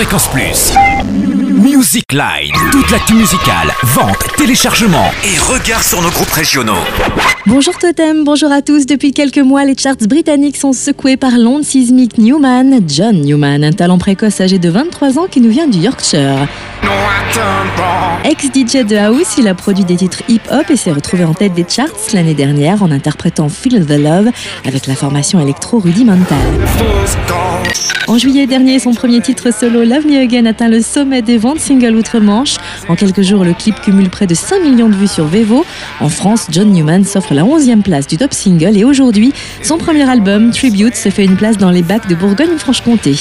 Fréquence Plus. Music Line. Toute l'actu musicale, vente, téléchargement et regard sur nos groupes régionaux. Bonjour Totem, bonjour à tous. Depuis quelques mois, les charts britanniques sont secoués par l'onde sismique Newman. John Newman, un talent précoce âgé de 23 ans qui nous vient du Yorkshire. Ex-DJ de House, il a produit des titres hip-hop et s'est retrouvé en tête des charts l'année dernière en interprétant Feel the Love avec la formation électro rudimentale. En juillet dernier, son premier titre solo Love Me Again atteint le sommet des ventes single outre-Manche. En quelques jours, le clip cumule près de 5 millions de vues sur Vevo. En France, John Newman s'offre la 11e place du top single et aujourd'hui, son premier album, Tribute, se fait une place dans les bacs de Bourgogne-Franche-Comté.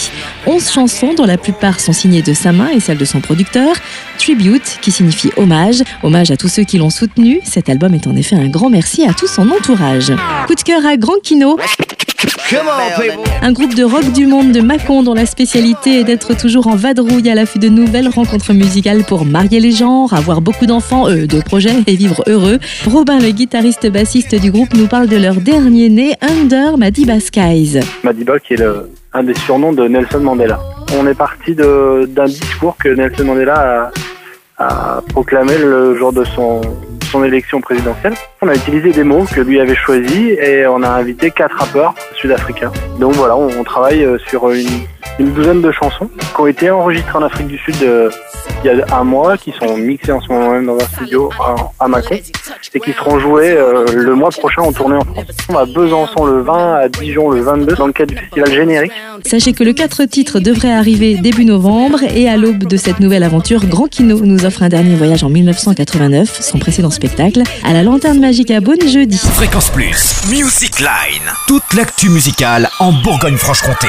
11 chansons dont la plupart sont signées de sa main et celles de son producteur. Tribute, qui signifie hommage, hommage à tous ceux qui l'ont soutenu. Cet album est en effet un grand merci à tout son entourage. Coup de cœur à Grand Kino. Un groupe de rock du monde de Mâcon dont la spécialité est d'être toujours en vadrouille à l'affût de nouvelles rencontres musicales pour marier les genres, avoir beaucoup d'enfants, eux, de projets et vivre heureux. Robin, le guitariste bassiste du groupe, nous parle de leur dernier né, Under Madiba Skies. Madiba qui est le, un des surnoms de Nelson Mandela. On est parti d'un discours que Nelson Mandela a, a proclamé le jour de son son élection présidentielle. On a utilisé des mots que lui avait choisis et on a invité quatre rappeurs sud-africains. Donc voilà, on, travaille euh, sur une, une, douzaine de chansons qui ont été enregistrées en Afrique du Sud euh, il y a un mois, qui sont mixées en ce moment même dans un studio à, Macon et qui seront jouées euh, le mois prochain en tournée en France. À Besançon le 20, à Dijon le 22 dans le cadre du festival générique. Sachez que le 4 titres devrait arriver début novembre et à l'aube de cette nouvelle aventure, Grand Kino nous offre un dernier voyage en 1989, son précédent spectacle, à la Lanterne Magique à Beaune jeudi. Fréquence Plus, Music Line, toute l'actu musicale en Bourgogne-Franche-Comté.